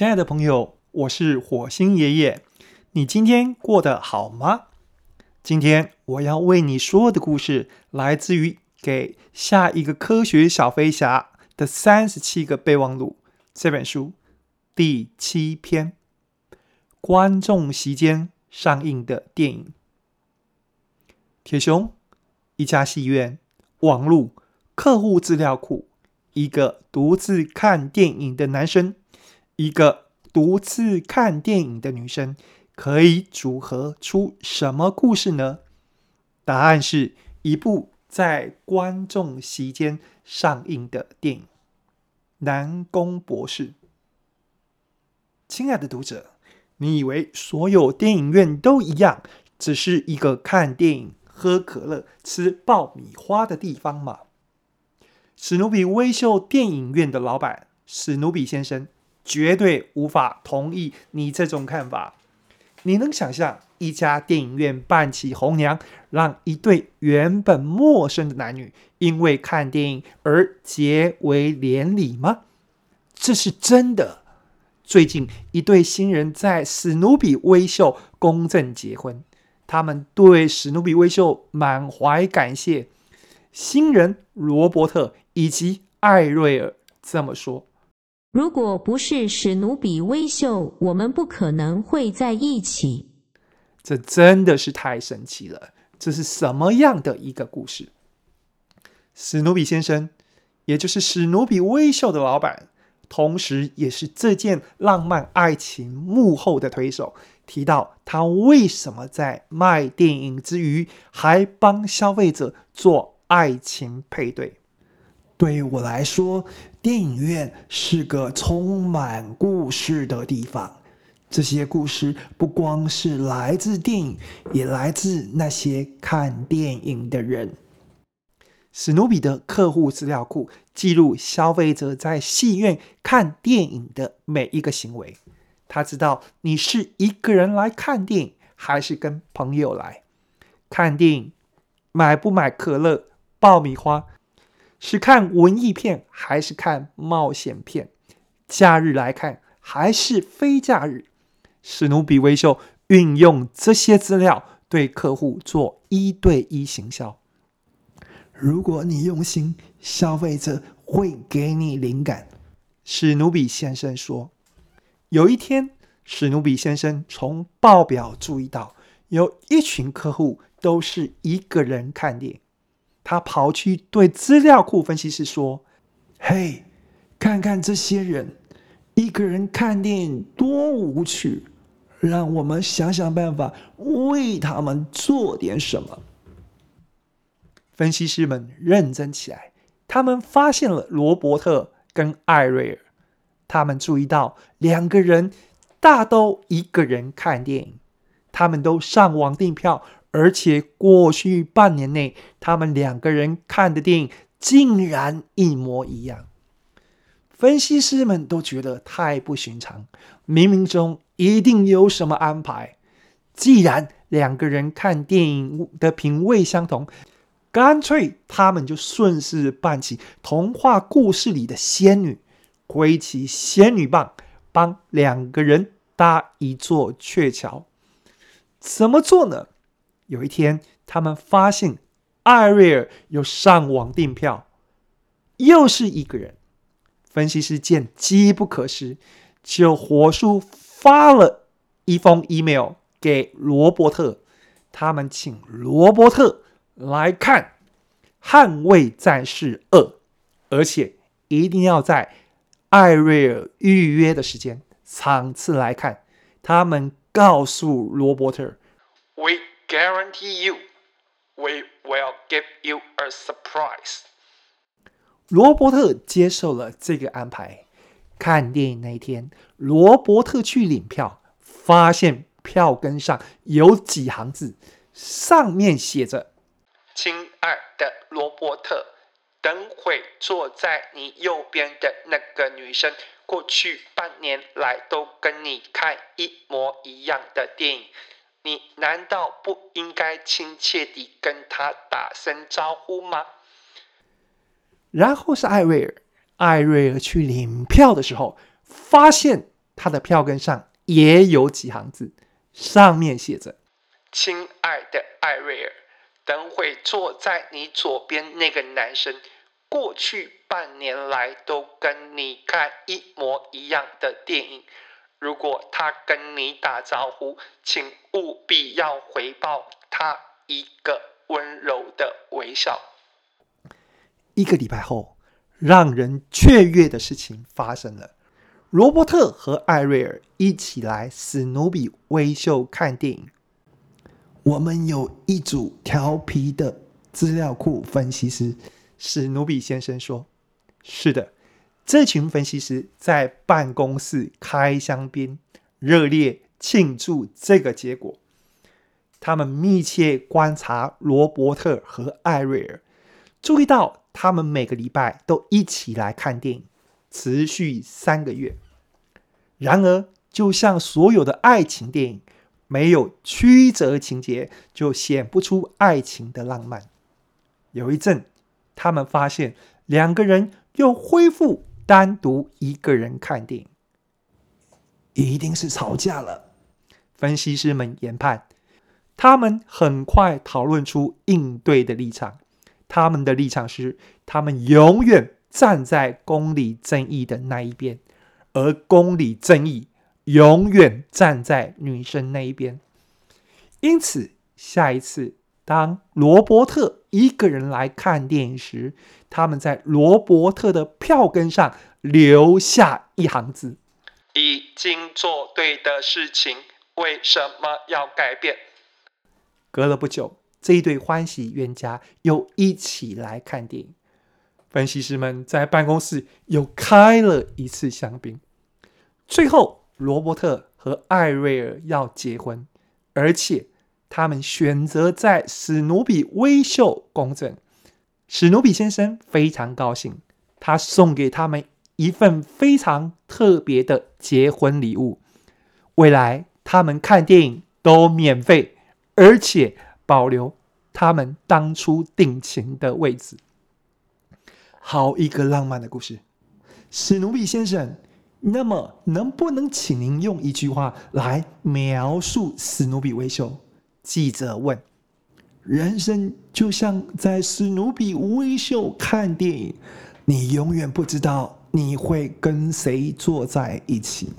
亲爱的朋友，我是火星爷爷。你今天过得好吗？今天我要为你说的故事，来自于《给下一个科学小飞侠的三十七个备忘录》这本书第七篇：观众席间上映的电影。铁雄，一家戏院，网路，客户资料库，一个独自看电影的男生。一个独自看电影的女生可以组合出什么故事呢？答案是一部在观众席间上映的电影《南宫博士》。亲爱的读者，你以为所有电影院都一样，只是一个看电影、喝可乐、吃爆米花的地方吗？史努比威秀电影院的老板史努比先生。绝对无法同意你这种看法。你能想象一家电影院扮起红娘，让一对原本陌生的男女因为看电影而结为连理吗？这是真的。最近，一对新人在史努比威秀公证结婚，他们对史努比威秀满怀感谢。新人罗伯特以及艾瑞尔这么说。如果不是史努比威秀，我们不可能会在一起。这真的是太神奇了！这是什么样的一个故事？史努比先生，也就是史努比威秀的老板，同时也是这件浪漫爱情幕后的推手，提到他为什么在卖电影之余，还帮消费者做爱情配对。对于我来说，电影院是个充满故事的地方。这些故事不光是来自电影，也来自那些看电影的人。史努比的客户资料库记录消费者在戏院看电影的每一个行为。他知道你是一个人来看电影，还是跟朋友来看电影，买不买可乐、爆米花。是看文艺片还是看冒险片？假日来看还是非假日？史努比威秀运用这些资料对客户做一对一行销。如果你用心，消费者会给你灵感。史努比先生说：“有一天，史努比先生从报表注意到，有一群客户都是一个人看电影。”他跑去对资料库分析师说：“嘿，看看这些人，一个人看电影多无趣，让我们想想办法为他们做点什么。”分析师们认真起来，他们发现了罗伯特跟艾瑞尔，他们注意到两个人大都一个人看电影，他们都上网订票。而且过去半年内，他们两个人看的电影竟然一模一样。分析师们都觉得太不寻常，冥冥中一定有什么安排。既然两个人看电影的品味相同，干脆他们就顺势扮起童话故事里的仙女，挥起仙女棒，帮两个人搭一座鹊桥。怎么做呢？有一天，他们发现艾瑞尔有上网订票，又是一个人。分析师见机不可失，就火速发了一封 email 给罗伯特。他们请罗伯特来看《捍卫战士二》，而且一定要在艾瑞尔预约的时间场次来看。他们告诉罗伯特：“We。” Guarantee you, we will give you a surprise. 罗伯特接受了这个安排。看电影那一天，罗伯特去领票，发现票根上有几行字，上面写着：“亲爱的罗伯特，等会坐在你右边的那个女生，过去半年来都跟你看一模一样的电影。”你难道不应该亲切地跟他打声招呼吗？然后是艾瑞尔，艾瑞尔去领票的时候，发现他的票根上也有几行字，上面写着：“亲爱的艾瑞尔，等会坐在你左边那个男生，过去半年来都跟你看一模一样的电影。如果他跟你打招呼，请务必要回报他一个温柔的微笑。”一个礼拜后，让人雀跃的事情发生了。罗伯特和艾瑞尔一起来史努比威秀看电影。我们有一组调皮的资料库分析师，史努比先生说：“是的，这群分析师在办公室开香槟，热烈庆祝这个结果。他们密切观察罗伯特和艾瑞尔，注意到他们每个礼拜都一起来看电影。”持续三个月。然而，就像所有的爱情电影，没有曲折情节，就显不出爱情的浪漫。有一阵，他们发现两个人又恢复单独一个人看电影，一定是吵架了。分析师们研判，他们很快讨论出应对的立场。他们的立场是，他们永远。站在公理正义的那一边，而公理正义永远站在女生那一边。因此，下一次当罗伯特一个人来看电影时，他们在罗伯特的票根上留下一行字：“已经做对的事情，为什么要改变？”隔了不久，这一对欢喜冤家又一起来看电影。分析师们在办公室又开了一次香槟。最后，罗伯特和艾瑞尔要结婚，而且他们选择在史努比威秀公证。史努比先生非常高兴，他送给他们一份非常特别的结婚礼物。未来他们看电影都免费，而且保留他们当初定情的位置。好一个浪漫的故事，史努比先生。那么，能不能请您用一句话来描述史努比威秀？记者问。人生就像在史努比微秀看电影，你永远不知道你会跟谁坐在一起。